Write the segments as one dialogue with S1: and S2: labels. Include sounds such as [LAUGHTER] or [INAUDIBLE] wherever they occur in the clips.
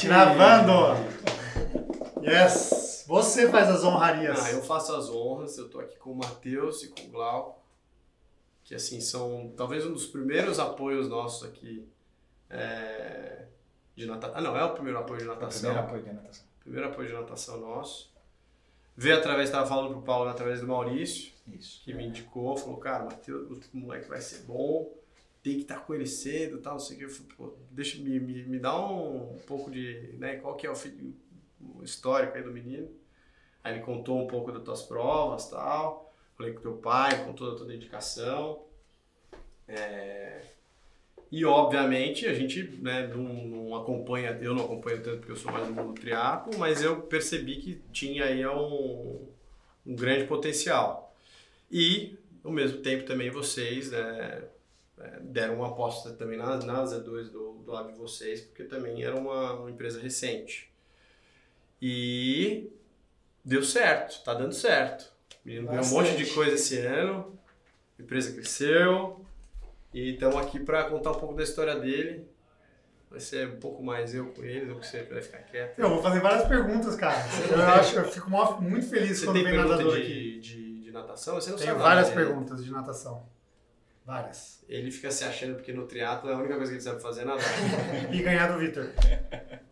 S1: Craquete!
S2: Gravando! Yes! Você faz as honrarias.
S1: Ah, eu faço as honras, eu tô aqui com o Matheus e com o Glau, que assim, são talvez um dos primeiros apoios nossos aqui é, de natação. Ah, não, é o primeiro apoio de natação.
S3: Primeiro apoio de natação.
S1: Primeiro apoio de natação nosso. Veio através, estava falando pro Paulo, através do Maurício,
S3: Isso.
S1: que me indicou, falou, cara, Matheus, o moleque vai ser bom, tem que estar com ele cedo tal, não sei o que. Pô, deixa, me, me, me dá um, pouco de, né, qual que é o, fi- o histórico aí do menino. Aí ele contou um pouco das tuas provas tal. Falei com teu pai, com toda a tua dedicação. É, E obviamente a gente né, não, não acompanha, eu não acompanho tanto porque eu sou mais do mundo mas eu percebi que tinha aí um, um grande potencial. E ao mesmo tempo também vocês né, deram uma aposta também na, na Z2 do, do lado de vocês, porque também era uma, uma empresa recente. E deu certo, tá dando certo. Menino ganhou um monte de coisa esse ano, a empresa cresceu, e estamos aqui para contar um pouco da história dele. Vai ser um pouco mais eu com ele, do que você vai ficar quieto.
S2: Eu vou fazer várias perguntas, cara. Eu acho eu fico muito feliz
S1: Você
S2: quando
S1: tem
S2: vem
S1: pergunta
S2: nadador
S1: de,
S2: aqui.
S1: de, de natação? Você não
S2: Tenho
S1: sabe
S2: várias
S1: nada, né?
S2: perguntas de natação. Várias.
S1: Ele fica se achando porque no triatlo é a única coisa que ele sabe fazer é nadar. [LAUGHS]
S2: E ganhar do Vitor.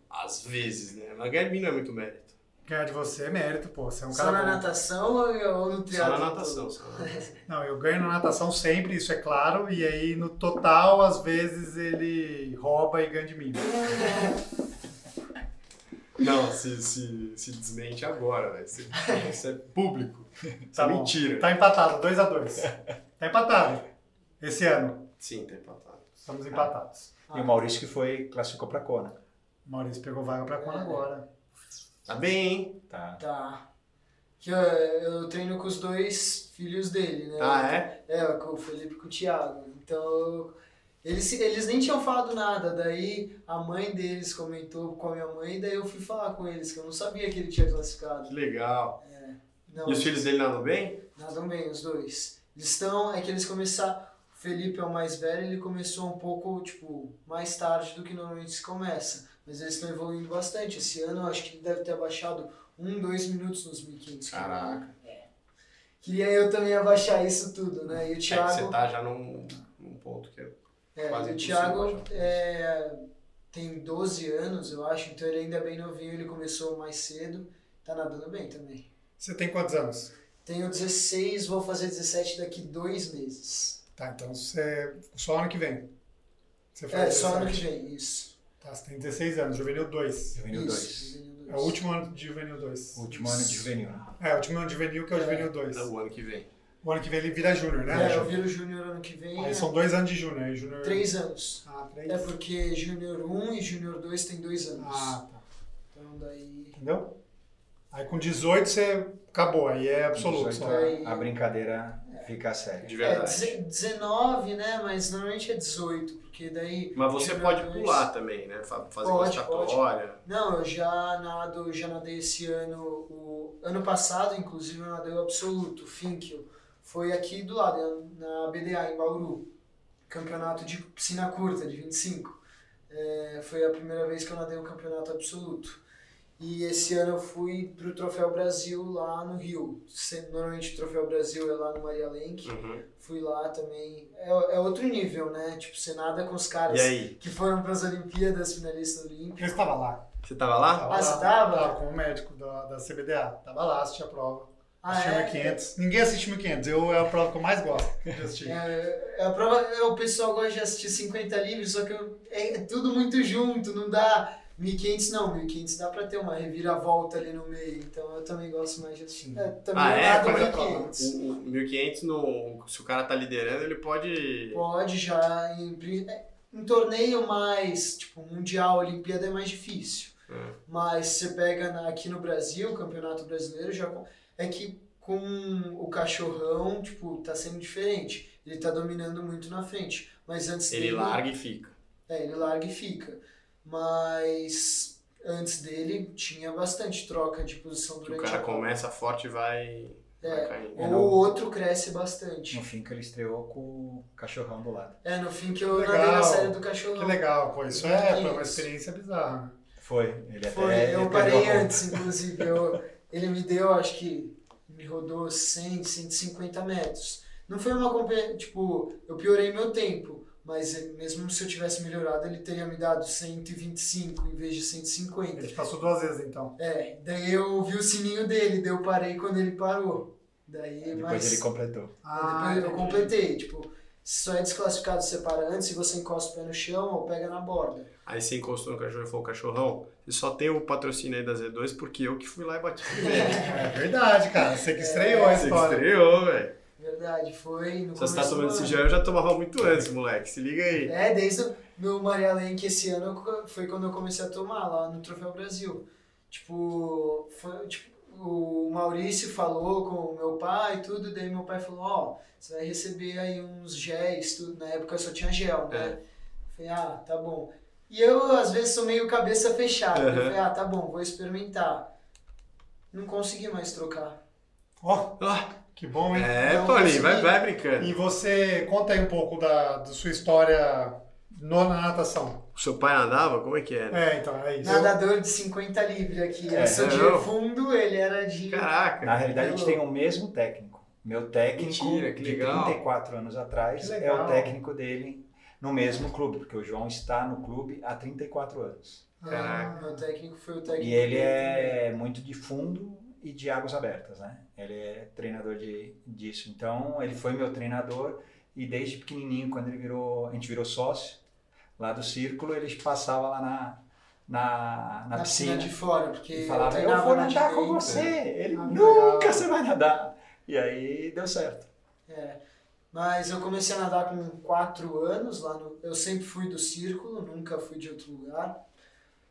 S1: Às vezes, né? Mas ganhar de mim não é muito mérito.
S2: Ganhar de você é mérito, pô. Você é um
S4: Só
S2: cara
S4: na
S2: bom.
S4: natação ou, no
S1: Só
S4: triatlo?
S1: na natação. Só na natação. [LAUGHS]
S2: Não, eu ganho na natação sempre, isso é claro. E aí, no total, às vezes ele rouba e ganha de mim. [LAUGHS]
S1: Não, se, se, se desmente agora, velho. Isso, isso é público. Isso
S2: Tá
S1: é mentira.
S2: Tá empatado, 2x2. Tá empatado. Esse ano.
S1: Sim, tá empatado.
S2: Estamos empatados.
S3: E o Maurício que foi, classificou pra Kona.
S2: Maurício pegou vaga pra Kona agora.
S1: Tá bem, hein?
S3: Tá.
S4: Tá. Que eu, eu treino com os dois filhos dele, né?
S1: Ah, é?
S4: É, com o Felipe e com o Thiago. Então, eles, eles nem tinham falado nada. Daí a mãe deles comentou com a minha mãe, daí eu fui falar com eles, que eu não sabia que ele tinha classificado.
S1: Que legal.
S4: Não,
S1: E os filhos dele nadam bem?
S4: Nadam bem, os dois. Eles estão, é que eles começaram. O Felipe é o mais velho, ele começou um pouco, tipo, mais tarde do que normalmente se começa. Mas eles estão evoluindo bastante. Esse ano eu acho que ele deve ter abaixado um, dois minutos nos 1500.
S1: Caraca.
S4: Queria eu também abaixar isso tudo, né? E o
S1: É que
S4: Thiago.
S1: você tá já num, num ponto que é
S4: É,
S1: Quase
S4: o Thiago é, tem 12 anos, eu acho, então ele ainda é bem novinho, ele começou mais cedo, tá nadando bem também.
S2: Você tem quantos anos?
S4: Tenho 16, vou fazer 17 daqui dois meses.
S2: Tá, então você. Só ano que vem. Você
S4: É,
S2: faz
S4: só ano que
S2: 17.
S4: vem, isso.
S2: Tá, você tem 16 anos, juvenil 2.
S3: Juvenil
S4: isso,
S3: 2.
S4: juvenil
S2: É
S4: dois.
S2: o último ano de juvenil 2.
S3: Último ano de juvenil. né?
S2: É, o último ano de juvenil que é o
S4: É.
S2: juvenil 2.
S1: é o ano que vem.
S2: O ano que vem ele vira júnior, né?
S4: É, eu viro júnior ano que vem,
S2: Aí
S4: é
S2: são dois anos de júnior. aí Júnior...
S4: três anos.
S2: Ah, três.
S4: É porque júnior 1 e júnior 2 tem dois anos.
S2: Ah, tá.
S4: Então daí...
S2: Entendeu? Aí com 18 você acabou, aí é absoluto.
S3: 18,
S2: só.
S4: Aí-
S3: a brincadeira fica séria.
S1: De
S4: É,
S1: verdade.
S4: deze- 19, né? Mas normalmente é 18, porque daí...
S1: Mas você
S4: júnior
S1: pode pular também, né? Fa- Fazer
S4: Pode,
S1: classificatória.
S4: Não, eu já nado, já nadei esse ano, o ano passado, inclusive, eu nadei o absoluto, Finkel. Foi aqui do lado, na BDA, em Bauru. Campeonato de piscina curta, de 25. É, foi a primeira vez que eu nadei um campeonato absoluto. E esse ano eu fui pro Troféu Brasil lá no Rio. Normalmente o Troféu Brasil é lá no Maria Lenk.
S1: Uhum.
S4: Fui lá também. É, é outro nível, né? Tipo, você nada com os caras que foram para as Olimpíadas, finalistas olímpicos.
S2: Eu estava lá.
S1: Você tava lá?
S2: Tava
S4: Ah, você
S2: lá,
S4: tava?
S2: com o médico da, da CBDA. Tava lá, assisti a prova.
S4: Ah,
S2: assisti
S4: é?
S2: 1500. Ninguém assiste 1500. Eu, é a prova que eu mais gosto de assistir.
S4: É, é a prova, é, o pessoal gosta de assistir 50 livros, só que eu- é tudo muito junto, não dá. 1500 não, 1500 dá pra ter uma reviravolta ali no meio, então eu também gosto mais de assistir. É, também
S1: Ah, é? a
S4: 1500.
S1: O, o 1500, no, se o cara tá liderando, ele pode...
S4: Pode já, em, é, em torneio mais, tipo, mundial, Olimpíada é mais difícil.
S1: É.
S4: Mas você pega na- aqui no Brasil, o Campeonato Brasileiro, já é que com o cachorrão, tipo, tá sendo diferente. Ele tá dominando muito na frente. Mas antes
S1: Ele
S4: dele.
S1: larga e fica.
S4: É, ele larga e fica. Mas antes dele tinha bastante troca de posição
S1: Que o
S4: durante
S1: cara
S4: a
S1: começa forte e vai...
S4: É,
S1: vai caindo.
S4: Ou
S3: não.
S4: o outro cresce bastante.
S3: No fim que ele estreou com o cachorrão do lado.
S4: É, no fim que eu
S2: Legal.
S4: nadei na série do cachorrão.
S2: Que legal, pô. Isso é foi uma experiência bizarra.
S3: Foi. Ele até
S4: Foi,
S3: ele
S4: eu parei antes, inclusive. Eu, ele me deu, acho que me rodou 100, 150 metros. Não foi uma competição, tipo, eu piorei meu tempo, mas eh, mesmo se eu tivesse melhorado, ele teria me dado 125 em vez de 150.
S2: Ele passou duas vezes, então.
S4: É, daí eu ouvi o sininho dele, daí eu parei quando ele parou. Daí,
S3: Depois
S4: mas
S3: ele completou.
S2: Ah,
S4: depois eu completei, tipo, só é desclassificado se você para antes se você encosta o pé no chão ou pega na borda.
S1: Aí você encostou no cachorro e falou, cachorrão, você só tem o patrocínio aí da Z2 porque eu que fui lá e bati nele. [LAUGHS]
S2: É verdade, cara. Você que estreou a
S1: Você que
S2: história.
S1: estreou, velho.
S4: Verdade, foi no
S1: Se você tá
S4: do
S1: tomando esse gel, eu já tomava muito antes, moleque. Se liga aí.
S4: É, desde o meu Maria Lenk esse ano foi quando eu comecei a tomar lá no Troféu Brasil. Tipo, foi, tipo, o Maurício falou com o meu pai e tudo, daí meu pai falou, ó, você vai receber aí uns géis, tudo. Na época só tinha gel, né?
S1: É.
S4: Falei, ah, tá bom. E eu, às vezes, sou meio cabeça fechada. Eu
S1: Uhum.
S4: falei, ah, tá bom, vou experimentar. Não consegui mais trocar.
S2: Ó,
S1: Ah,
S2: que bom, hein?
S1: é,
S4: Não
S1: Paulinho, vai,
S4: consegui.
S1: vai brincando.
S2: E você, conta aí um pouco da, da sua história no, na natação.
S1: O seu pai andava? Como é que era?
S2: É, então, é isso.
S4: Nadador de 50 livre aqui.
S3: É,
S4: eu sou de fundo, ele era de...
S1: Caraca.
S3: Na realidade, a gente tem o mesmo técnico. Meu técnico
S1: Mentira, que
S3: de
S1: legal.
S3: 34 anos atrás é o técnico dele no mesmo clube, porque o João está no clube há 34 anos.
S1: Caraca.
S4: Meu técnico foi o técnico
S3: E ele
S4: dele
S3: é muito de fundo e de águas abertas, né? Ele é treinador de, disso. Então, ele foi meu treinador e desde pequenininho, quando ele virou, a gente virou sócio lá do círculo, ele passava lá na, na, na,
S4: na piscina
S3: piscina
S4: de fora, porque
S3: e falava, eu
S4: treinava
S3: vou
S4: na
S3: nadar com você. Ele,
S2: Ah,
S3: nunca
S2: legal. [LAUGHS]
S3: você vai nadar. E aí deu certo.
S4: É. Mas eu comecei a nadar com 4 anos, lá no, eu sempre fui do círculo, nunca fui de outro lugar.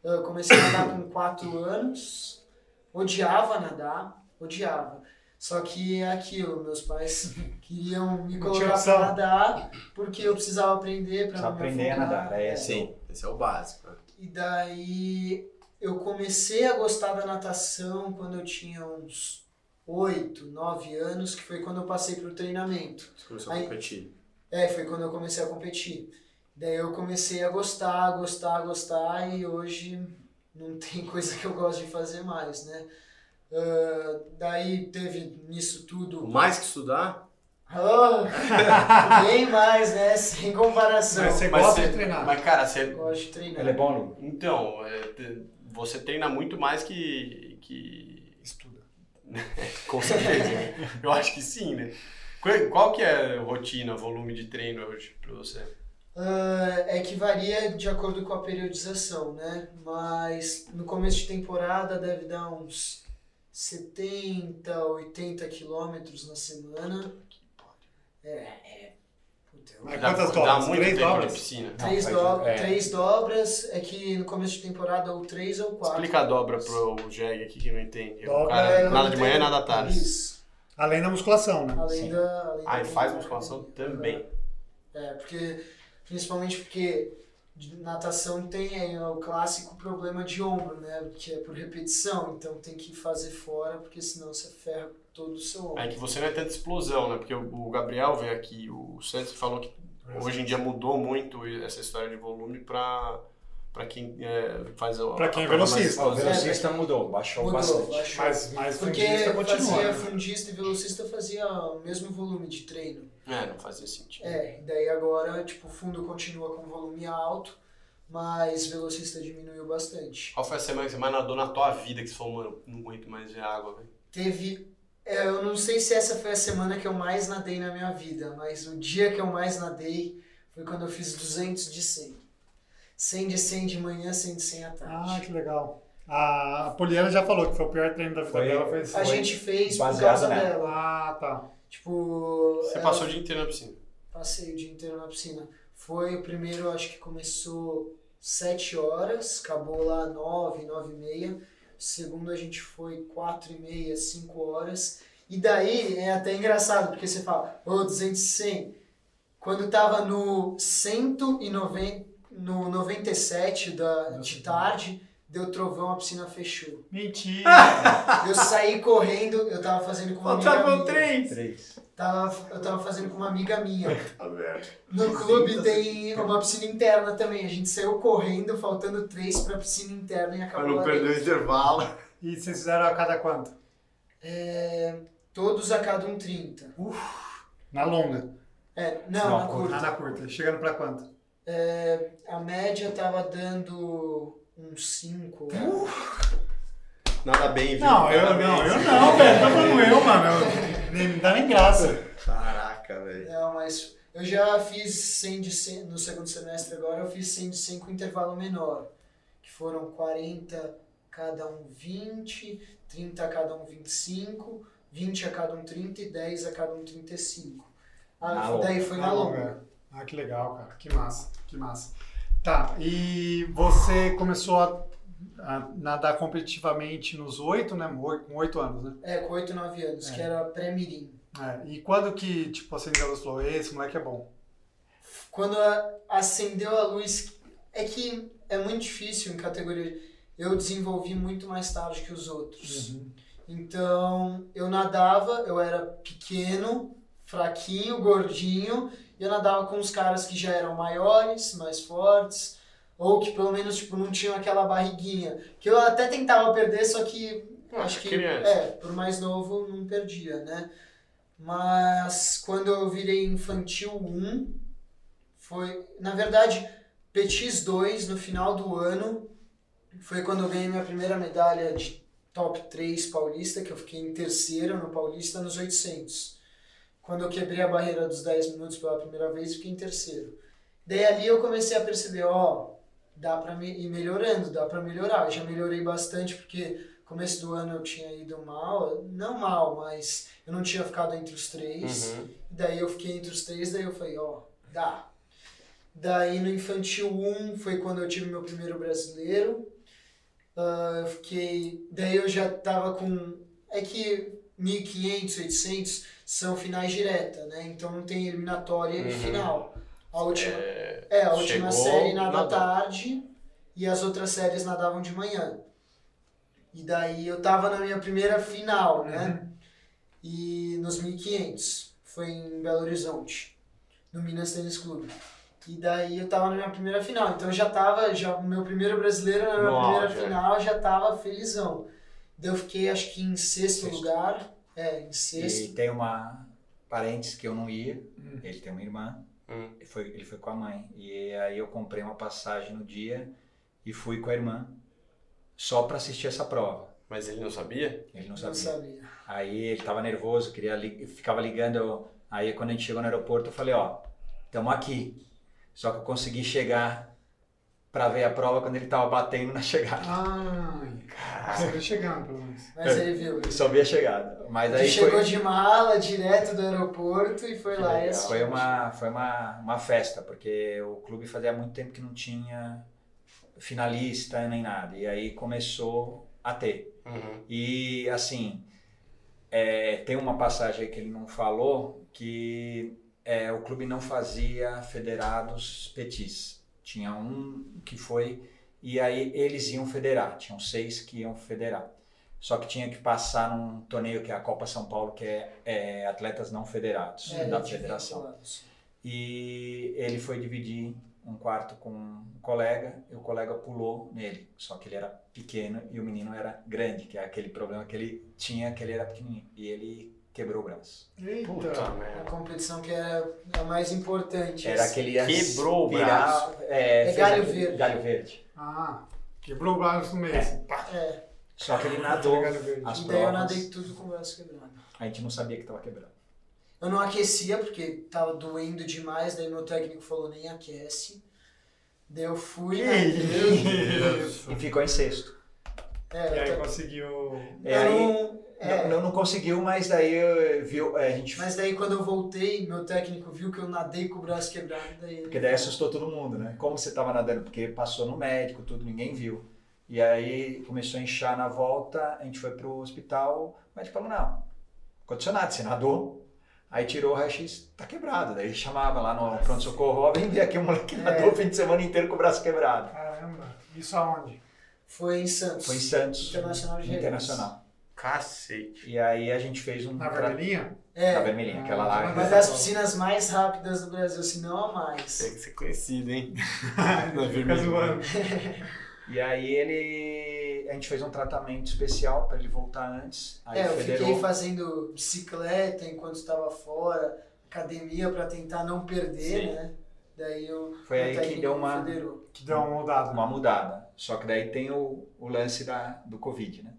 S4: Eu comecei a nadar com 4 anos, odiava nadar, odiava. Só que é aquilo, meus pais [LAUGHS] queriam me colocar pra nadar, porque eu precisava aprender para
S3: aprender a nadar, é
S4: É.
S3: assim.
S1: Sim, esse é o básico.
S4: E daí eu comecei a gostar da natação quando eu tinha uns 8, 9 anos, que foi quando eu passei pro treinamento.
S1: Você começou a
S4: Aí-
S1: competir.
S4: É, foi quando eu comecei a competir. Daí eu comecei a gostar, gostar, gostar e hoje não tem [LAUGHS] coisa que eu gosto de fazer mais, né? Ah, daí teve nisso tudo.
S1: Mais que estudar?
S4: Ah, [LAUGHS] bem mais, né? Sem comparação.
S2: Mas você
S1: Mas
S2: gosta
S1: você-
S2: de treinar.
S1: Mas, cara, você.
S4: Eu gosto de treinar.
S3: Ele é bom.
S1: Então, é, você treina muito mais que. que...
S2: Estuda. [LAUGHS]
S1: Com certeza. Eu acho que sim, né? Qual, qual que é a rotina, volume de treino hoje pra você?
S4: Ah, é que varia de acordo com a periodização, né? Mas no começo de temporada deve dar uns 70, 80 quilômetros na semana. É, é. Puta,
S2: Mas
S1: Dá-
S2: quantas
S1: Dá
S2: dobras?
S1: muito
S2: Três
S1: tempo
S2: dobras?
S1: de piscina.
S4: Três, do-
S3: é.
S4: três dobras, é que no começo de temporada ou três ou quatro.
S1: Explica a dobra pro Jeg aqui que não entende. O
S2: Dobra
S1: cara,
S4: É,
S1: nada de manhã,
S4: tenho-
S1: nada à tarde.
S4: Isso.
S2: Além da musculação, né?
S4: Além
S3: Sim.
S4: da. Além
S1: Ah,
S4: da
S1: e faz musculação também.
S4: É, porque. Principalmente porque de natação tem aí o clássico problema de ombro, né? Que é por repetição, então tem que fazer fora, porque senão você ferra todo o seu ombro.
S1: É que você não é tanta explosão, né? Porque o Gabriel veio aqui, o Santos falou que hoje em dia mudou muito essa história de volume pra, pra quem é, faz a
S2: Pra quem é
S1: mais
S2: velocista.
S3: O velocista mudou, baixou
S4: Mudou,
S3: bastante.
S4: baixou.
S2: Mas, mas
S4: Porque
S2: fundista continua.
S4: fazia
S2: né?
S4: fundista e velocista fazia o mesmo volume de treino.
S1: É, não fazia sentido.
S4: É, e daí agora, tipo, o fundo continua com volume alto, mas velocista diminuiu bastante.
S1: Qual foi a semana que você mais nadou na tua vida que você falou, mano, não aguento mais ver água, velho?
S4: Teve. é, eu não sei se essa foi a semana que eu mais nadei na minha vida, mas o dia que eu mais nadei foi quando eu fiz 200 de 100. 100 de 100 de manhã, 100 de 100 à
S2: Ah,
S4: tarde.
S2: que legal. A Poliana já falou que foi o pior treino da vida
S3: Foi-
S2: dela. Foi
S4: a
S3: foi
S4: gente fez por causa
S3: nela.
S4: dela.
S2: Ah, tá.
S4: Tipo.
S1: Você
S4: ela-
S1: passou o dia inteiro na piscina.
S4: Passei o dia inteiro na piscina. Foi o primeiro, acho que começou 7 horas, acabou lá 9, 9 e meia. O segundo a gente foi 4 e meia, 5 horas. E daí é até engraçado, porque você fala, ô, 200 e 100. Quando tava no 190, no 97 da, de tarde, deu trovão, a piscina fechou.
S2: Mentira! [LAUGHS]
S4: Eu saí correndo, eu tava fazendo com uma amiga
S1: Faltava
S4: minha.
S1: três.
S3: Três.
S4: Tava, eu tava fazendo com uma amiga minha. [LAUGHS]
S1: Tá vendo?
S4: No clube tem uma piscina interna também. A gente saiu correndo, faltando três pra piscina interna e
S1: Pra
S4: acabou
S1: não
S4: lá
S1: perder o intervalo.
S2: E vocês fizeram a cada quanto?
S4: É, todos a cada um 30.
S2: Na longa.
S4: É, não,
S3: Não,
S4: na
S2: Ah,
S4: curta.
S2: na curta. Chegando pra quanto?
S4: É, a média tava dando uns 5.
S1: Nada bem, viu?
S2: Não, eu
S1: Nada
S2: não,
S1: bem.
S2: eu não, velho. Tá falando eu, mano. Nem, não dá nem graça.
S1: Caraca, velho.
S4: Não, mas eu já fiz 100 de 100, no segundo semestre agora, eu fiz 100 de 100 com intervalo menor, que foram 40 cada um 20, 30 a cada um 25, 20 a cada um 30 e 10 a cada um 35. Ah,
S3: longa.
S4: daí foi na longa.
S2: Ah, que legal, cara. Que massa, que massa. Tá, e você começou a, a nadar competitivamente nos oito, né? Com oito anos, né?
S4: É, com 8, 9 anos,
S2: É.
S4: que era pré-mirim.
S2: É, e quando que, tipo, a Senegala falou, esse moleque é bom?
S4: Quando acendeu a luz, é que é muito difícil em categoria. Eu desenvolvi muito mais tarde que os outros. Então, eu nadava, eu era pequeno, fraquinho, gordinho, e eu nadava com os caras que já eram maiores, mais fortes, ou que pelo menos tipo, não tinham aquela barriguinha. Que eu até tentava perder, só que
S1: Ah,
S4: acho que
S1: criança.
S4: é, por mais novo não perdia, né? Mas quando eu virei infantil 1, foi, na verdade, Petis 2 no final do ano, foi quando eu ganhei minha primeira medalha de top 3 paulista, que eu fiquei em terceiro no paulista nos 800. Quando eu quebrei a barreira dos 10 minutos pela primeira vez, fiquei em terceiro. Daí ali eu comecei a perceber, ó, dá pra me ir melhorando, dá pra melhorar. Eu já melhorei bastante porque começo do ano eu tinha ido mal, não mal, mas eu não tinha ficado entre os três.
S1: Uhum.
S4: Daí eu fiquei entre os três, daí eu falei, ó, dá. Daí no infantil 1 foi quando eu tive meu primeiro brasileiro. Ah, eu fiquei. Daí eu já tava com. É que 1500, 800 são finais direta, né? Então não tem eliminatória e
S1: Uhum.
S4: final. A última,
S1: É,
S4: é, a última série nada
S1: nadou.
S4: tarde e as outras séries nadavam de manhã. E daí eu tava na minha primeira final, né? E nos 1500, foi em Belo Horizonte, no Minas Tênis Clube. E daí eu tava na minha primeira final, então eu já tava, já o meu primeiro brasileiro na minha primeira
S1: é.
S4: final, já tava felizão. Daí eu fiquei acho que em sexto,
S3: Sexto.
S4: lugar, é, em
S3: E tem uma parentes que eu não ia. Ele tem uma irmã.
S1: Hum.
S3: Ele foi, ele foi com a mãe. E aí eu comprei uma passagem no dia e fui com a irmã só para assistir essa prova.
S1: Mas ele não sabia?
S3: Ele não
S4: Não
S3: sabia.
S4: sabia.
S3: Aí ele tava nervoso, queria li- ficava ligando. Aí quando a gente chegou no aeroporto, eu falei, ó, estamos aqui. Só que eu consegui chegar para ver a prova quando ele tava batendo na chegada.
S2: Ai, você veio chegando, pelo menos.
S4: Mas ele viu.
S3: Eu só vi a chegada. Mas
S4: Ele
S3: aí
S4: chegou
S3: foi,
S4: de mala direto do aeroporto e foi lá e assistiu.
S3: foi uma foi uma, uma festa, porque o clube fazia muito tempo que não tinha finalista nem nada. E aí começou a ter.
S1: Uhum.
S3: E assim, é, tem uma passagem aí que ele não falou que é, o clube não fazia federados petis. Tinha um que foi e aí eles iam federar. Tinham seis que iam federar. Só que tinha que passar num torneio que é a Copa São Paulo, que é, é atletas não federados
S4: É,
S3: da
S4: de
S3: federação. E ele foi dividir um quarto com um colega e o colega pulou nele. Só que ele era pequeno e o menino era grande, que é aquele problema que ele tinha, que ele era pequenininho. E ele quebrou o braço.
S2: Eita.
S1: Puta
S4: A
S1: merda.
S4: competição que é a mais importante.
S3: Era aquele
S1: Quebrou o braço.
S3: É,
S4: É galho
S3: aquele-
S4: verde.
S3: Galho verde.
S2: Ah, quebrou o braço no meio.
S3: É.
S4: É,
S3: Só que ele nadou as
S4: e daí eu nadei tudo com o braço quebrado.
S3: A gente não sabia que estava quebrando.
S4: Eu não aquecia porque tava doendo demais, daí meu técnico falou nem aquece. Daí eu fui, nadei.
S2: Isso.
S3: E ficou em sexto.
S4: É,
S2: E aí
S4: tô-
S2: conseguiu.
S3: É, aí-
S4: não- é,
S3: Não, não conseguiu, mas daí eu- viu, é, a gente
S4: Mas daí quando eu voltei, meu técnico viu que eu nadei com o braço quebrado, daí
S3: Porque daí assustou todo mundo, né? Como você tava nadando? Porque passou no médico, tudo, ninguém viu. E aí começou a inchar na volta, a gente foi pro hospital, o médico falou, não, aconteceu nada, você nadou. Aí tirou o raio-x, tá quebrado. Daí chamava lá no pronto-socorro, ó, vem ver aqui o moleque
S4: É.
S3: nadou o fim de semana inteiro com o braço quebrado.
S2: Caramba. Isso aonde?
S4: Foi em Santos.
S3: Foi em Santos.
S4: Internacional de.
S3: Internacional.
S1: Cacete.
S3: E aí a gente fez um.
S2: Na vermelhinha?
S4: É,
S3: Na vermelhinha, aquela lá.
S2: Ah,
S4: uma das piscinas mais rápidas do Brasil, se não a mais.
S1: Tem que ser conhecido, hein? [LAUGHS] Na
S2: zoando.
S3: E aí ele. A gente fez um tratamento especial para ele voltar antes. Aí
S4: É, eu
S3: federou.
S4: fiquei fazendo bicicleta enquanto estava fora, academia para tentar não perder,
S1: Sim.
S4: né? Daí eu
S3: Foi aí que deu uma-
S4: federou.
S2: Que deu uma mudada.
S3: uma mudada. Só que daí tem o, o lance da, do Covid, né?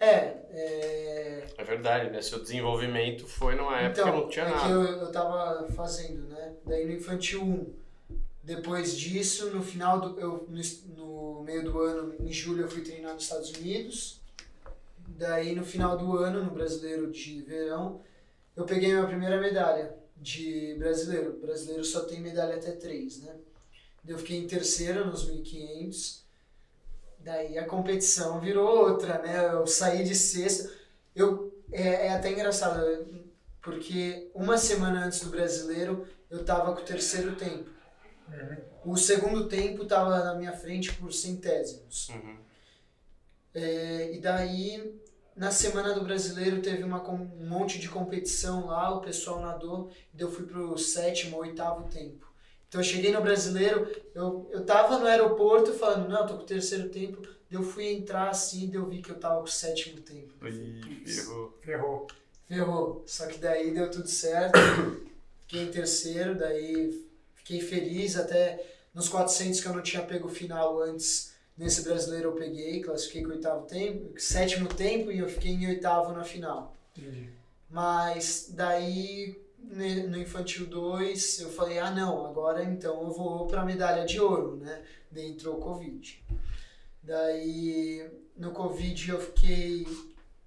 S4: É, é,
S1: É verdade, né? Seu desenvolvimento foi numa época
S4: então,
S1: que não tinha
S4: é que
S1: nada.
S4: eu, eu tava fazendo, né? Daí no infantil 1. Depois disso, no final do eu no, no meio do ano, em julho eu fui treinar nos Estados Unidos. Daí no final do ano, no Brasileiro de Verão, eu peguei minha primeira medalha de brasileiro. Brasileiro só tem medalha até 3, né? Daí eu fiquei em terceiro nos 1500. Daí a competição virou outra, né? Eu saí de sexto. Eu, é, é até engraçado, porque uma semana antes do brasileiro eu tava com o terceiro tempo. O segundo tempo tava na minha frente por centésimos.
S1: Uhum.
S4: É, e daí, na semana do brasileiro, teve uma, um monte de competição lá, o pessoal nadou, e daí eu fui pro sétimo, oitavo tempo. Então eu cheguei no brasileiro, eu, eu tava no aeroporto falando, não, tô com o terceiro tempo, daí eu fui entrar assim, eu vi que eu tava com o sétimo tempo.
S1: Ih, ferrou.
S2: Ferrou.
S4: Ferrou. Só que daí deu tudo certo. Fiquei em terceiro, daí fiquei feliz até nos 400 que eu não tinha pego o final antes. Nesse brasileiro eu peguei, classifiquei com o oitavo tempo, sétimo tempo e eu fiquei em oitavo na final.
S2: Entendi.
S4: Mas daí no infantil 2 eu falei, ah não, agora então eu vou pra medalha de ouro, né? Daí entrou o Covid. Daí no Covid eu fiquei.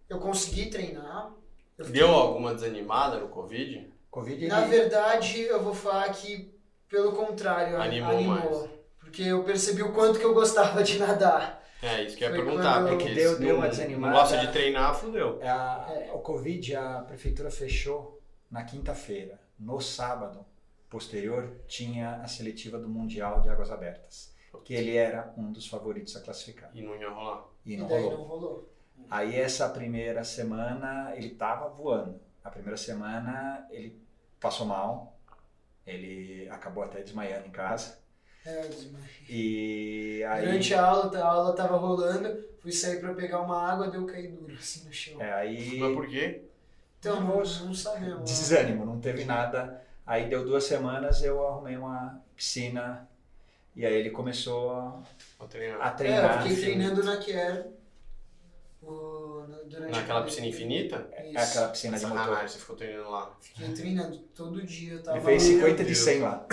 S4: Eu consegui treinar. Eu fiquei-
S1: Deu alguma desanimada no Covid?
S3: Covid
S4: na verdade, eu vou falar que, pelo contrário,
S1: Animou mais.
S4: Porque eu percebi o quanto que eu gostava de nadar.
S1: É, isso que eu ia
S4: Foi
S1: perguntar. Porque
S3: É deu- deu
S1: não,
S3: uma
S1: não
S3: desanimada.
S1: gosta de treinar, fudeu.
S3: A-
S4: É.
S3: O Covid, a prefeitura fechou na quinta-feira. No sábado posterior, tinha a seletiva do Mundial de Águas Abertas. Que ele era um dos favoritos a classificar.
S1: E não ia rolar.
S3: E
S4: E,
S3: não
S4: daí
S3: rolou.
S4: não rolou.
S3: Aí essa primeira semana ele tava voando. A primeira semana ele passou mal. Ele acabou até desmaiando em casa.
S4: É, eu desmaiei.
S3: E aí,
S4: Durante a aula, a aula tava rolando, fui sair pra pegar uma água, deu cair duro assim no chão.
S3: é, aí
S1: Mas por quê?
S4: Então, não, não sabemos.
S3: desânimo, não teve nada. Aí deu duas semanas, eu arrumei uma piscina e aí ele começou a,
S1: Vou treinar.
S3: a
S4: É, eu
S3: treinar.
S4: fiquei treinando na Kier. o- na- a
S1: Naquela piscina infinita?
S3: É
S4: Isso.
S3: aquela piscina de motor.
S1: Sacanagem, você ficou treinando lá.
S4: Fiquei treinando todo dia. Eu tava
S3: Ele fez
S1: Meu
S3: 50 de
S1: Deus.
S3: 100 lá.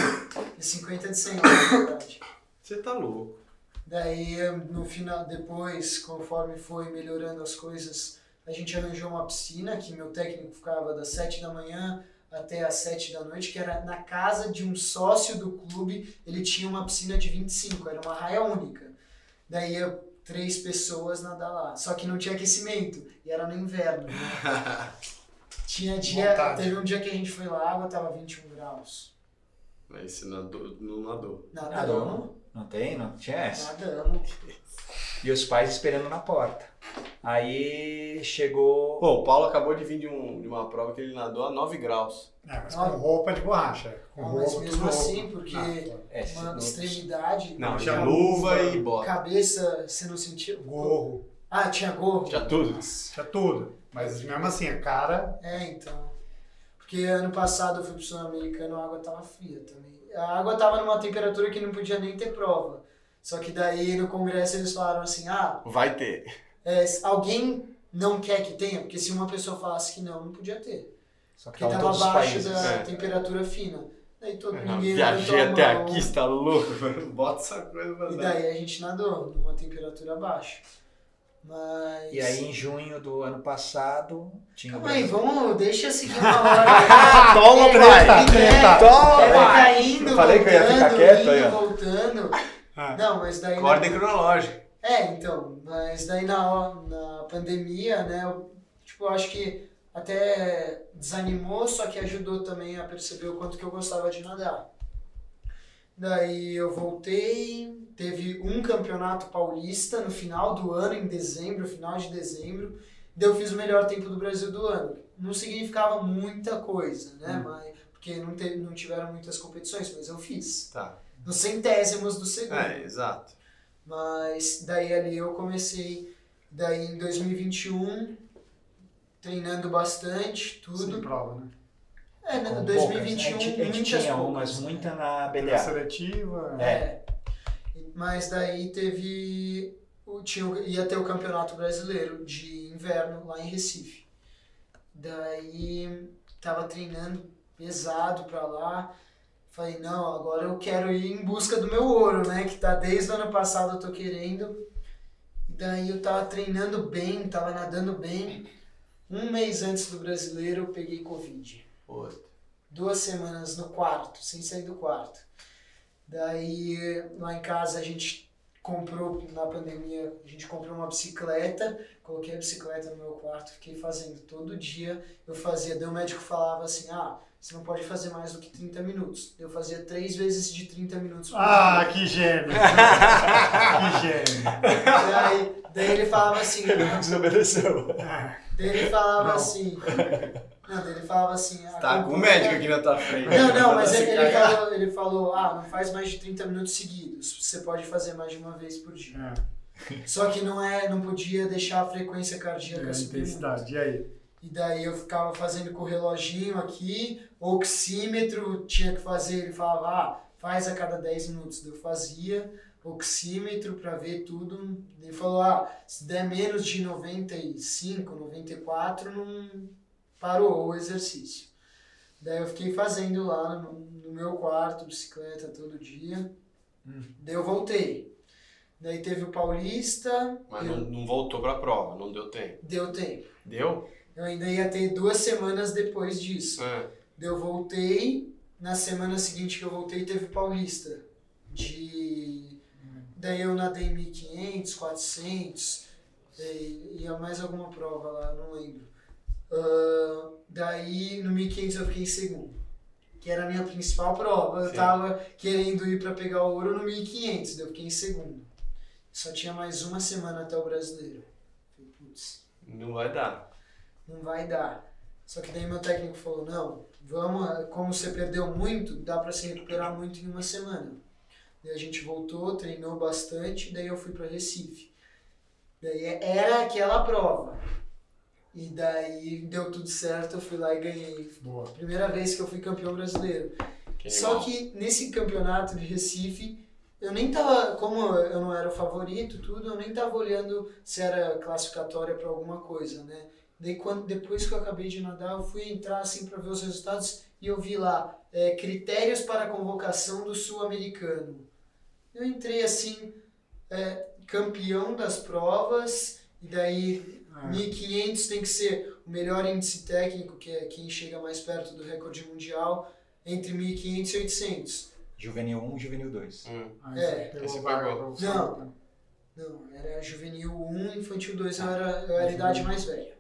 S4: E 50 de 100, na verdade.
S1: Você tá louco.
S4: Daí, no final, depois, conforme foi melhorando as coisas, a gente arranjou uma piscina que meu técnico ficava das 7 da manhã até as 7 da noite, que era na casa de um sócio do clube, ele tinha uma piscina de 25, era uma raia única. Daí ia três pessoas nadar lá, só que não tinha aquecimento, e era no inverno. Né? [LAUGHS] Tinha dia,
S2: Vontade.
S4: teve um dia que a gente foi lá, a água tava 21 graus.
S1: Mas você nadou, não nadou.
S4: Nadamos,
S3: Nadou? Não tem? Não tinha essa.
S4: nadamos.
S3: E os pais esperando na porta. Aí chegou.
S1: Pô, o Paulo acabou de vir de, um, de uma prova que ele nadou a 9 graus.
S2: É, mas
S4: Ah.
S2: com roupa de borracha. Com
S4: Ah,
S2: roupa,
S4: mas mesmo assim,
S2: roupa.
S4: porque
S2: Ah,
S3: É,
S4: uma
S3: no-
S4: extremidade.
S1: Não,
S2: Não,
S1: tinha
S2: tinha
S1: luva
S2: luva,
S1: e bota.
S4: Cabeça, você não sentiu?
S2: gorro,
S4: Ah, tinha gorro?
S1: Tinha tudo.
S4: Nossa.
S2: tinha tudo. Mas mesmo assim, a cara.
S4: É, então. Porque ano passado eu fui pro Sul-Americano, a água tava fria também. A água tava numa temperatura que não podia nem ter prova. Só que daí no congresso eles falaram assim, ah,
S1: Vai ter.
S4: é, alguém não quer que tenha, porque se uma pessoa falasse que não, não podia ter.
S3: Só que
S4: Porque
S3: estavam
S4: tava
S3: todos os
S4: abaixo da
S1: é.
S4: temperatura fina. Daí todo,
S1: Não,
S4: ninguém
S1: viajei até
S4: mão.
S1: aqui, você tá louco? [LAUGHS] Bota essa coisa pra
S4: E daí a gente nadou numa temperatura baixa. Mas.
S3: E aí em junho do ano passado tinha
S4: Calma aí, vamos, deixa eu seguir uma hora.
S1: Toma, pai!
S4: é,
S1: Toma, pai!
S3: falei que eu ia ficar quieto aí, ó.
S2: Ah.
S4: Não, mas daí. na-
S1: Ordem cronológica.
S4: É, então, mas daí na, na pandemia, né, eu, tipo, eu acho que até desanimou, só que ajudou também a perceber o quanto que eu gostava de nadar. Daí eu voltei, teve um campeonato paulista no final do ano, em dezembro, final de dezembro. Daí eu fiz o melhor tempo do Brasil do ano. Não significava muita coisa, né? Mas, porque não, te, não tiveram muitas competições, mas eu fiz.
S1: Tá.
S4: Nos centésimos do segundo.
S1: É, exato.
S4: Mas daí ali eu comecei, daí em 2021, treinando bastante,
S2: Sem
S4: tudo.
S2: prova, né?
S4: É, né,
S3: Com
S4: 2021,
S3: poucas. A gente, a gente
S4: muitas
S3: tinha
S4: poucas, né?
S3: muita na
S2: Na
S3: BDA.
S2: seletiva.
S3: É.
S4: Mas daí teve. o- Tinha, ia ter o Campeonato Brasileiro de Inverno lá em Recife. Daí tava treinando pesado pra lá. Falei, não, agora eu quero ir em busca do meu ouro, né? Que tá desde o ano passado eu tô querendo. E daí eu tava treinando bem, tava nadando bem. Um mês antes do brasileiro eu peguei Covid
S1: Pô,
S4: duas semanas no quarto, sem sair do quarto. Daí lá em casa a gente comprou, na pandemia, a gente comprou uma bicicleta, coloquei a bicicleta no meu quarto, fiquei fazendo todo dia. Eu fazia, daí o médico falava assim: ah, você não pode fazer mais do que 30 minutos. Eu fazia três vezes de 30 minutos por
S2: Ah,
S4: dia.
S2: que gênio! [LAUGHS] que gênio!
S4: Daí, daí ele falava assim:
S3: Desobedeceu.
S4: daí ele falava
S2: Não.
S4: assim. Não, daí ele falava assim. a
S1: Tá com o médico aqui na tua frente.
S4: Não, não, mas ele, ele falou, ele falou, ah, não faz mais de 30 minutos seguidos. Você pode fazer mais de uma vez por dia.
S2: É,
S4: Só que não é, não podia deixar a frequência
S2: é
S4: cardíaca subir muito.
S2: intensidade. E aí?
S4: E daí eu ficava fazendo com o reloginho aqui, oxímetro, tinha que fazer, ele falava, ah, faz a cada 10 minutos. Eu fazia oxímetro para ver tudo. Ele falou, ah, se der menos de 95, 94, não parou o exercício. Daí eu fiquei fazendo lá no, no meu quarto, bicicleta todo dia. Daí eu voltei. Daí teve o Paulista,
S1: Mas
S4: eu-
S1: não, não voltou pra prova, não deu tempo.
S4: deu tempo.
S1: Deu?
S4: Eu ainda ia ter duas semanas depois disso.
S1: É.
S4: Eu voltei, na semana seguinte que eu voltei teve Paulista. De. Daí eu nadei 1500, 400, daí ia mais alguma prova lá, não lembro. Ah, daí no 1500 eu fiquei em segundo, que era a minha principal prova. Eu
S1: Sim.
S4: tava querendo ir para pegar o ouro no 1500, daí eu fiquei em segundo. Só tinha mais uma semana até o brasileiro. Putz
S1: Não vai dar.
S4: Não vai dar. Só que daí meu técnico falou, não, vamos, como você perdeu muito, dá pra se recuperar muito em uma semana. Daí a gente voltou, treinou bastante, daí eu fui pra Recife. Daí era aquela prova. E daí deu tudo certo, eu fui lá e ganhei.
S2: Boa.
S4: Primeira vez que eu fui campeão brasileiro.
S1: Que
S4: Só que nesse campeonato de Recife, eu nem tava, como eu não era o favorito, tudo, eu nem tava olhando se era classificatória para alguma coisa, né? Daí quando, depois que eu acabei de nadar, eu fui entrar assim para ver os resultados e eu vi lá, é, critérios para a convocação do sul-americano. Eu entrei assim, é, campeão das provas, e daí
S2: É.
S4: 1500 tem que ser o melhor índice técnico, que é quem chega mais perto do recorde mundial, entre 1500 e 800.
S3: Juvenil 1, Juvenil 2.
S1: Hum.
S2: Aí
S4: É,
S1: esse
S2: você.
S4: Não. Não, era juvenil 1, infantil 2, eu era, eu era a idade mais velha.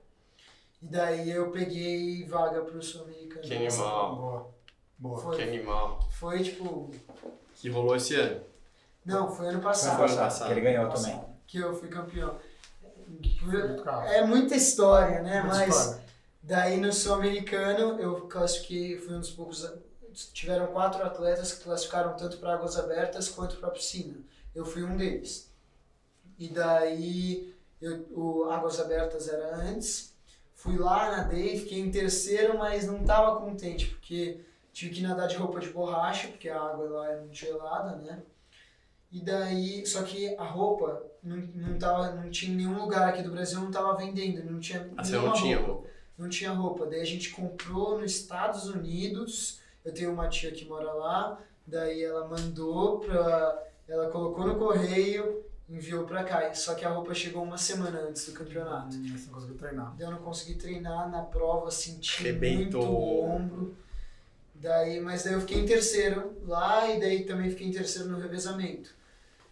S4: E daí eu peguei vaga pro sul-americano.
S1: Que animal.
S2: Boa. Boa.
S4: Foi.
S1: Que animal.
S4: Foi tipo.
S1: Que rolou esse ano.
S4: Não, foi ano
S3: Foi ano
S4: passado.
S3: passado,
S1: passado.
S3: que ele ganhou também.
S4: passado, Que eu fui campeão. É muita história, né?
S2: Muita
S4: Mas
S2: história.
S4: daí no sul-americano eu classifiquei, fui um dos poucos. Tiveram quatro atletas que classificaram tanto para águas abertas quanto para piscina. Eu fui um deles. E daí eu, o Águas Abertas era antes. Fui lá, nadei, fiquei em terceiro, mas não estava contente, porque tive que nadar de roupa de borracha, porque a água lá é muito gelada, né? E daí, só que a roupa não, não, tava, não tinha em nenhum lugar aqui do Brasil, não tava vendendo, não tinha
S1: Ah, você não tinha
S4: roupa
S1: roupa.
S4: não tinha roupa. Daí a gente comprou nos Estados Unidos. Eu tenho uma tia que mora lá. Daí ela mandou pra. Ela colocou no correio, enviou pra cá. Só que a roupa chegou uma semana antes do campeonato.
S2: Hum, Você não conseguiu treinar.
S4: Daí eu não consegui treinar na prova, senti
S1: Arrebentou.
S4: muito o ombro. Daí, mas daí eu fiquei em terceiro lá e daí também fiquei em terceiro no revezamento.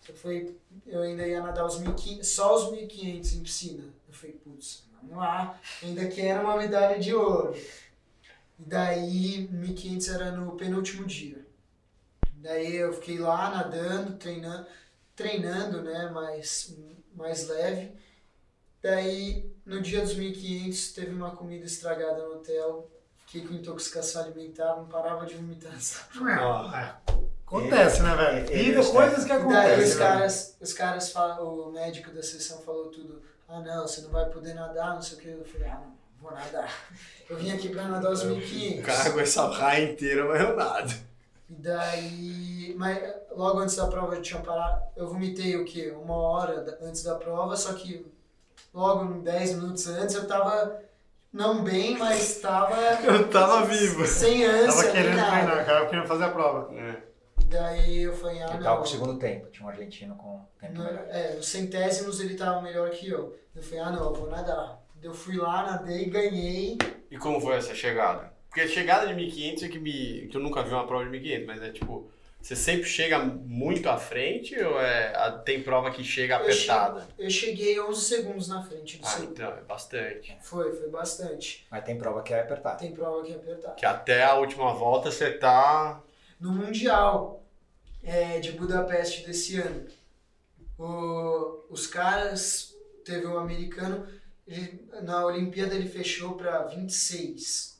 S4: Que foi, eu ainda ia nadar os 1500, só os 1500 em piscina. Eu falei, putz, vamos lá, ainda quero uma medalha de ouro. E daí 1500 era no penúltimo dia. Daí eu fiquei lá nadando, treinando. Treinando, né, mais, mais leve. Daí, no dia dos 1500, teve uma comida estragada no hotel, fiquei com intoxicação alimentar, não parava de vomitar. [LAUGHS] sabe?
S2: É, acontece, né, velho? Vida,
S3: ele-
S2: coisas que
S4: E daí
S2: acontecem.
S4: os
S2: né?
S4: caras, os caras falam, o médico da sessão falou tudo, ah não, você não vai poder nadar, não sei o que. Eu falei, ah não, vou nadar. Eu vim aqui pra nadar os
S1: O
S4: 1500.
S1: cara com essa raia inteira, mas eu nada.
S4: E daí, mas logo antes da prova eu tinha parado, eu vomitei o quê? Uma hora antes da prova, só que logo 10 minutos antes eu tava não bem, mas tava [LAUGHS]
S1: Eu tava vivo.
S4: sem ânsia,
S2: Tava querendo treinar, cara, querendo fazer a prova.
S1: É.
S4: E daí eu falei, ah
S3: Ele
S4: não.
S3: tava com o segundo tempo, tinha um argentino com tempo
S4: No,
S3: melhor.
S4: é, nos centésimos ele tava melhor que eu. Eu falei, ah não, eu vou nadar. Eu fui lá, nadei, ganhei.
S1: E como foi essa chegada? Porque a chegada de 1500 é que me. que eu nunca vi uma prova de 1500, mas é tipo. Você sempre chega muito à frente ou é, a- tem prova que chega
S4: Eu che-
S1: apertada?
S4: Eu cheguei 11 segundos na frente do
S1: Ah,
S4: segundo.
S1: então, é bastante.
S4: Foi, foi bastante.
S3: Mas tem prova que é apertada.
S4: Tem prova que é apertar.
S1: Que até a última volta você tá.
S4: no Mundial é, de Budapeste desse ano. O- os caras, teve um americano, ele- na Olimpíada ele fechou para 26,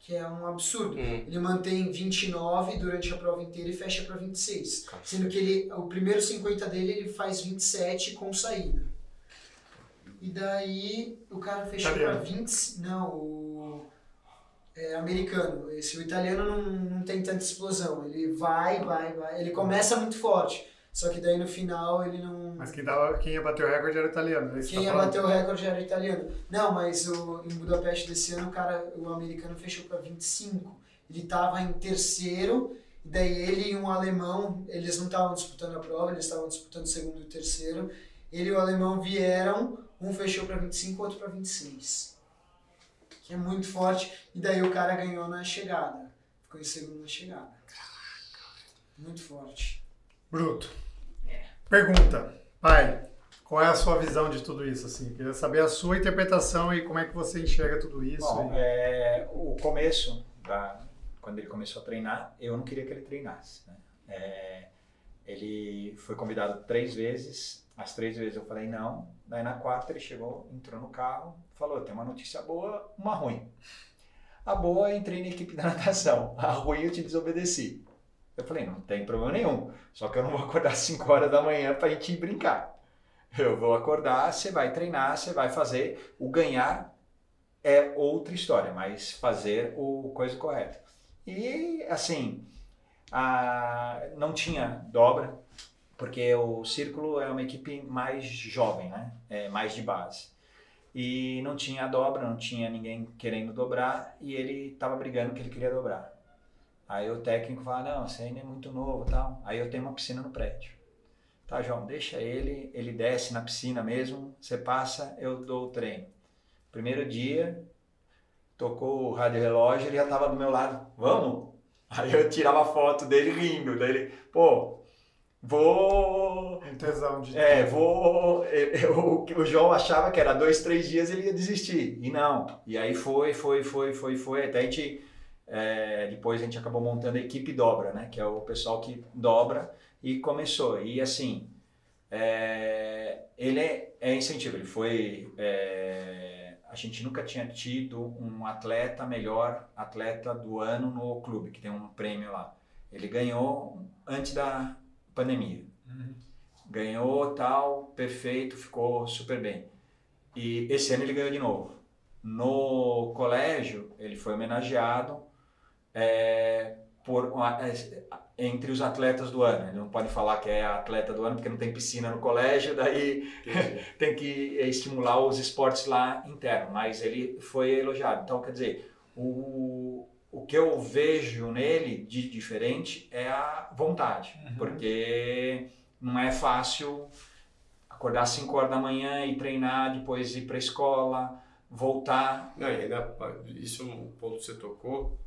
S4: que é um absurdo.
S1: Hum.
S4: Ele mantém 29 durante a prova inteira e fecha para 26. Sendo que ele, o primeiro 50 dele ele faz 27 com saída. E daí o cara fechou para
S2: Italiano.
S4: 20. Não, o. É americano. Esse, o italiano não, não tem tanta explosão. Ele vai, vai, vai. Ele começa muito forte. Só que daí no final ele não.
S2: Mas quem, tava, quem ia bater o recorde era o italiano. é que
S4: Quem
S2: tá
S4: ia
S2: falando?
S4: bater o recorde era o italiano. Não, mas o, em Budapeste desse ano, o cara, o americano fechou para 25. Ele tava em terceiro, e daí ele e um alemão, eles não estavam disputando a prova, eles estavam disputando segundo e terceiro. Ele e o alemão vieram, um fechou para 25, outro para 26. Que é muito forte. E daí o cara ganhou na chegada. Ficou em segundo na chegada. Muito forte.
S2: Bruto. Pergunta. Pai, qual é a sua visão de tudo isso? Assim? Queria saber a sua interpretação e como é que você enxerga tudo isso.
S3: Bom, é, o começo, da, quando ele começou a treinar, eu não queria que ele treinasse. né? É, ele foi convidado três vezes, as três vezes eu falei não. Daí na quarta ele chegou, entrou no carro, falou: tem uma notícia boa, uma ruim. A boa, eu entrei na equipe da [LAUGHS] natação. A ruim, eu te desobedeci. Eu falei: não tem problema nenhum, só que eu não vou acordar às 5 horas da manhã pra gente ir brincar. Eu vou acordar, você vai treinar, você vai fazer. O ganhar é outra história, mas fazer o coisa correta. E assim, a, não tinha dobra, porque o Círculo é uma equipe mais jovem, né? É mais de base. E não tinha dobra, não tinha ninguém querendo dobrar e ele estava brigando que ele queria dobrar. Aí o técnico fala, não, você ainda é muito novo tal. Aí eu tenho uma piscina no prédio. Tá, João, deixa ele, ele desce na piscina mesmo, você passa, eu dou o treino. Primeiro dia, tocou o rádio relógio, ele já tava do meu lado. Vamos? [LAUGHS] Aí eu tirava foto dele rindo. Daí ele, pô, vou.
S2: Um tesão de.
S3: É, vou. eu- o João achava que era dois, três dias ele ia desistir. E não. E aí foi, foi, foi, foi, foi. Até a gente. É, depois a gente acabou montando a equipe dobra, né? Que é o pessoal que dobra e começou. E assim, é, ele é, é incentivo. Ele foi. é, a gente nunca tinha tido um atleta melhor atleta do ano no clube, que tem um prêmio lá. Ele ganhou antes da pandemia. Ganhou tal, perfeito, ficou super bem. E esse ano ele ganhou de novo. No colégio, ele foi homenageado é, uma- é, entre os atletas do ano. Ele não pode falar que é atleta do ano porque não tem piscina no colégio, daí [LAUGHS] tem que estimular os esportes lá interno, mas ele foi elogiado. Então, quer dizer, o, o que eu vejo nele de diferente é a vontade, porque não é fácil acordar às 5 horas da manhã e treinar, depois ir para a escola, voltar.
S1: Não, e ainda, isso é um ponto que você tocou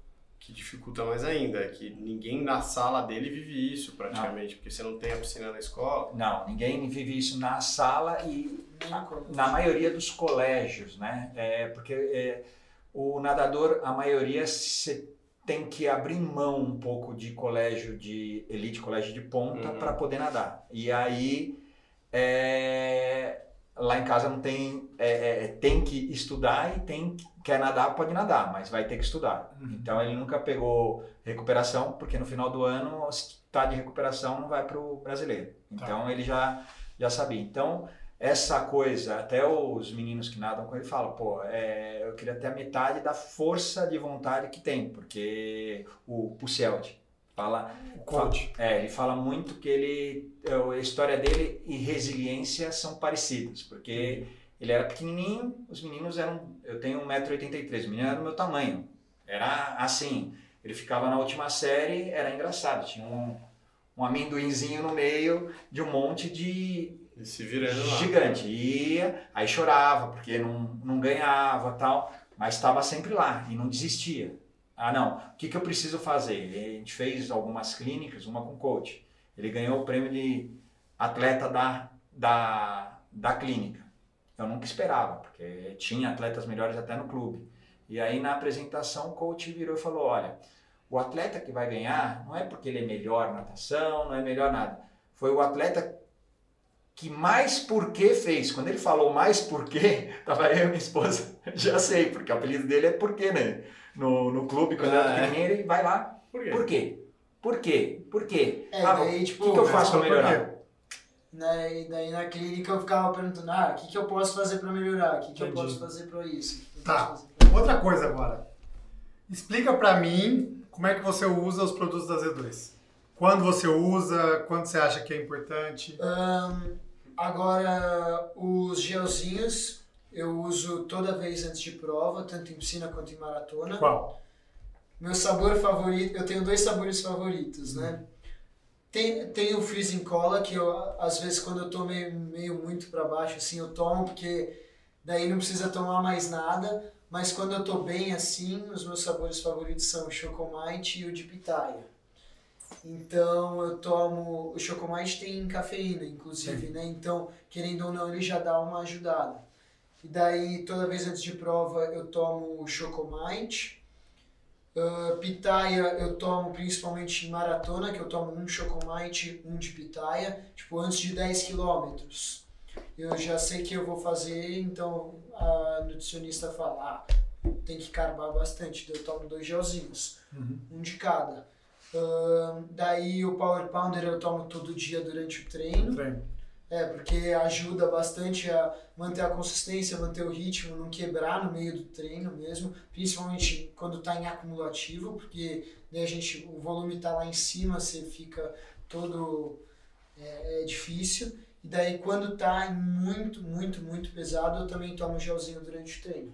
S1: que dificulta mais ainda, é que ninguém na sala dele vive isso praticamente, porque você não tem a piscina na escola.
S3: Não, ninguém vive isso na sala e
S4: colégio.
S3: na maioria dos colégios, né? É, porque é, o nadador, a maioria, se tem que abrir mão um pouco de colégio de elite, colégio de ponta,
S1: Uhum.
S3: para poder nadar. E aí, é, lá em casa não tem, é, é, tem que estudar e tem quer nadar, pode nadar, mas vai ter que estudar. Então ele nunca pegou recuperação, porque no final do ano, se está de recuperação, não vai para o brasileiro. Então ele já, já sabia. Então, essa coisa, até os meninos que nadam com ele falam, pô, é, eu queria ter a metade da força de vontade que tem, porque o Pusselt fala, é, ele fala muito que ele, é, a história dele e resiliência são parecidas, porque ele era pequenininho, os meninos eram, eu tenho 1,83m, o menino era do meu tamanho, era assim, ele ficava na última série, era engraçado, tinha um, um amendoinzinho no meio de um monte de
S1: E se virando lá.
S3: gigante. Ia, aí chorava porque não, não ganhava tal, mas estava sempre lá e não desistia. Ah, não, o que, que eu preciso fazer? A gente fez algumas clínicas, uma com coach. Ele ganhou o prêmio de atleta da, da, da clínica. Eu nunca esperava, porque tinha atletas melhores até no clube. E aí na apresentação o coach virou e falou: olha, o atleta que vai ganhar não é porque ele é melhor na natação, não é melhor nada. Foi o atleta que mais porquê fez. Quando ele falou mais porquê, [LAUGHS] tava eu e minha esposa, [LAUGHS] já sei, porque o apelido dele é porquê, né? No, no clube, quando
S1: Ah,
S3: era
S1: é?
S3: pequenininho, ele vai lá.
S1: Por quê?
S3: Por quê? Por quê? Por quê?
S4: É,
S3: Ah,
S4: daí,
S3: o
S4: tipo,
S3: que, que eu faço para melhorar?
S4: E daí na clínica eu ficava perguntando, ah, o que, que eu posso fazer pra melhorar? O que, que eu posso fazer pra isso? Que que
S2: Tá. Outra coisa agora. Explica pra mim como é que você usa os produtos da Z2. Quando você usa, quando você acha que é importante.
S4: Ahn, agora, os gelzinhos eu uso toda vez antes de prova, tanto em piscina quanto em maratona.
S2: Qual?
S4: Meu sabor favorito, eu tenho dois sabores favoritos, né? Tem, tem o freezing cola, que eu, às vezes, quando eu tô meio, meio muito para baixo, assim, eu tomo, porque daí não precisa tomar mais nada. Mas quando eu tô bem assim, os meus sabores favoritos são o Chocomite e o de pitaia. Então eu tomo. O Chocomite tem cafeína, inclusive, né? Então, querendo ou não, ele já dá uma ajudada. E daí, toda vez antes de prova, eu tomo o Chocomite. Uh, pitaia eu tomo principalmente em maratona, que eu tomo um chocomite, um de pitaia, tipo antes de 10 quilômetros. Eu já sei que eu vou fazer, então a nutricionista fala, ah, tem que carbar bastante, eu tomo dois gelzinhos, um de cada. Uh, daí o Power Pounder eu tomo todo dia durante o treino.
S2: Treino.
S4: É, porque ajuda bastante a manter a consistência, manter o ritmo, não quebrar no meio do treino mesmo, principalmente quando está em acumulativo, porque daí a gente, o volume está lá em cima, você fica todo é, é difícil. E daí quando está muito, muito, muito pesado, eu também tomo gelzinho durante o treino.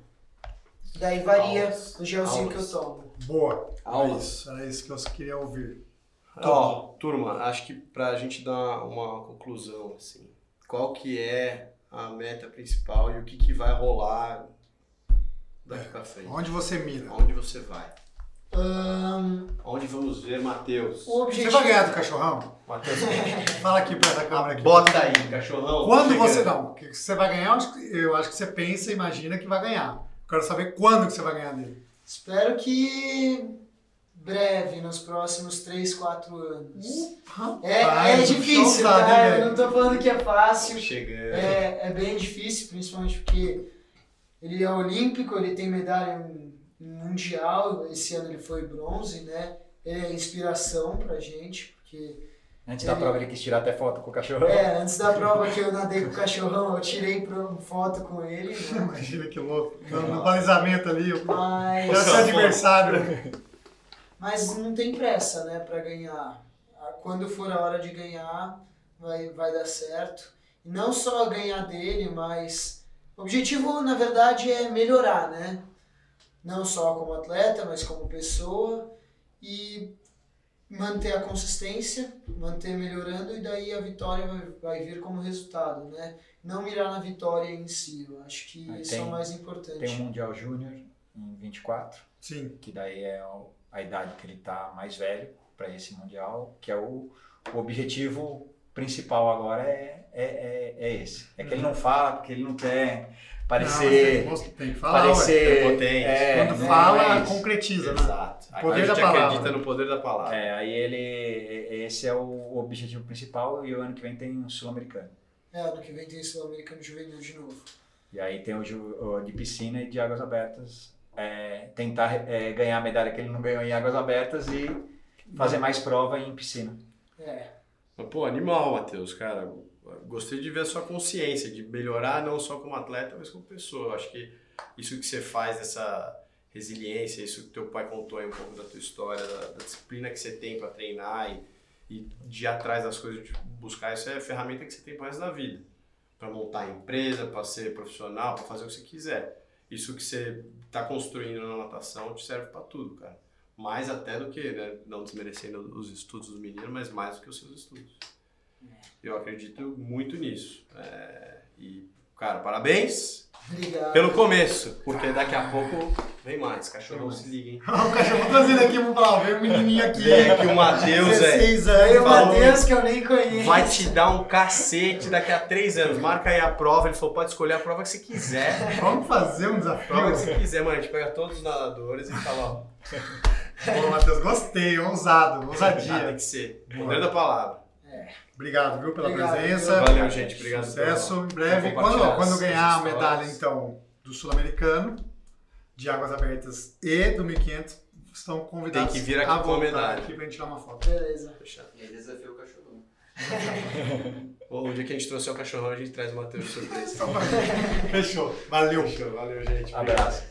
S4: Daí varia
S1: Aulas.
S4: o gelzinho
S1: Aulas.
S4: que eu tomo.
S2: Boa.
S1: Aulas.
S2: Era isso, era isso que eu queria ouvir.
S1: Ó, turma, acho que pra gente dar uma conclusão, assim, qual que é a meta principal e o que, que vai rolar daqui pra frente?
S2: Onde você mira?
S1: Onde você vai?
S4: Ahn,
S1: Onde vamos ver Matheus?
S4: o
S2: Você
S4: objetivo...
S2: vai ganhar do cachorrão?
S1: Matheus, [LAUGHS]
S2: Fala aqui pra essa câmera aqui.
S1: bota aí, cachorrão.
S2: Quando você não, que você vai ganhar, eu acho que- eu acho que você pensa e imagina que vai ganhar. Quero saber quando que você vai ganhar dele.
S4: Espero que breve, nos próximos 3, 4 anos. É,
S2: Rapaz,
S4: é difícil, tá?
S2: hein,
S4: Eu não tô falando que é fácil.
S1: Chegando.
S4: É, é bem difícil, principalmente porque ele é olímpico, ele tem medalha mundial, esse ano ele foi bronze, né? Ele é inspiração pra gente, porque
S3: Antes da prova ele quis tirar até foto com o cachorro.
S4: é, antes da prova que eu nadei com o cachorrão, eu tirei foto com ele, né? [LAUGHS]
S2: Imagina que louco. No, no balizamento ali, o
S4: Mas,
S2: seu adversário.
S4: Mas não tem pressa, né, pra ganhar. Quando for a hora de ganhar, vai, vai dar certo. E não só ganhar dele, mas o objetivo, na verdade, é melhorar, né? Não só como atleta, mas como pessoa e manter a consistência, manter melhorando e daí a vitória vai, vai vir como resultado, né? Não mirar na vitória em si, eu acho que
S3: Aí
S4: isso é
S3: tem-
S4: o mais importante.
S3: Tem um Mundial Júnior em 24,
S2: Sim.
S3: que daí é o- a idade que ele tá mais velho para esse Mundial, que é o, o objetivo principal agora é, é, é, é esse. É que ele não fala porque ele não quer parecer.
S2: Não, tem, tem que falar,
S3: parecer.
S1: Prepotente.
S3: É,
S2: Quando
S3: não
S2: fala,
S3: é
S2: concretiza, né?
S1: Exato.
S2: O poder
S1: a gente
S2: da palavra.
S1: acredita no poder da palavra.
S3: É, aí ele. Esse é o objetivo principal e o ano que vem tem um sul-americano.
S4: É, ano que vem tem Sul-Americano Juvenil de novo.
S3: E aí tem o de piscina e de águas abertas. É, tentar é, ganhar a medalha que ele não ganhou em águas abertas e fazer mais prova em piscina.
S4: É.
S1: Pô, animal, Matheus, cara. Gostei de ver a sua consciência, de melhorar não só como atleta, mas como pessoa. Eu acho que isso que você faz, essa resiliência, isso que teu pai contou aí um pouco da tua história, da, da disciplina que você tem para treinar e, e de ir atrás das coisas, de buscar, isso é a ferramenta que você tem pro resto da vida. Para montar a empresa, para ser profissional, para fazer o que você quiser. Isso que você está construindo na natação te serve para tudo, cara. Mais até do que, né, não desmerecendo os estudos dos meninos, mas mais do que os seus estudos. Eu acredito muito nisso. É, e, cara, parabéns
S4: Obrigado.
S1: pelo começo, porque daqui a pouco vem mais. Cachorro, se liga, hein?
S2: o cachorro trazendo aqui, vamos falar, veio um menininho aqui.
S1: Vem aqui o Matheus, é.
S2: 16
S4: Aí
S2: anos,
S4: o. Matheus, que eu nem conheço.
S1: Vai te dar um cacete daqui a três anos. Marca aí a prova. Ele falou: pode escolher a prova que você quiser. [LAUGHS]
S2: Vamos fazer um
S1: A
S2: desafio.
S1: prova que você quiser, mano. A gente pega todos os nadadores e fala: ó, [LAUGHS]
S2: Bom, Matheus, gostei, ousado,
S1: ah, tem
S2: ousadia.
S1: que ser. Poder da palavra.
S2: Obrigado, viu, pela
S4: Obrigado,
S2: presença.
S1: Valeu, gente. Obrigado.
S2: Sucesso em breve. Quando, quando ganhar a medalha, então, do Sul-Americano, de Águas Abertas e do 1500, estão convidados
S1: Tem que vir aqui
S2: a voltar aqui pra gente tirar uma foto.
S4: Beleza.
S1: Fechado.
S5: E aí desafio o cachorro.
S1: Bom, [LAUGHS] o dia que a gente trouxer o cachorrão, a gente traz o Matheus de surpresa. [LAUGHS] [LAUGHS]
S2: Fechou. Valeu.
S1: Fechou. Valeu, gente. Obrigado.
S3: Abraço.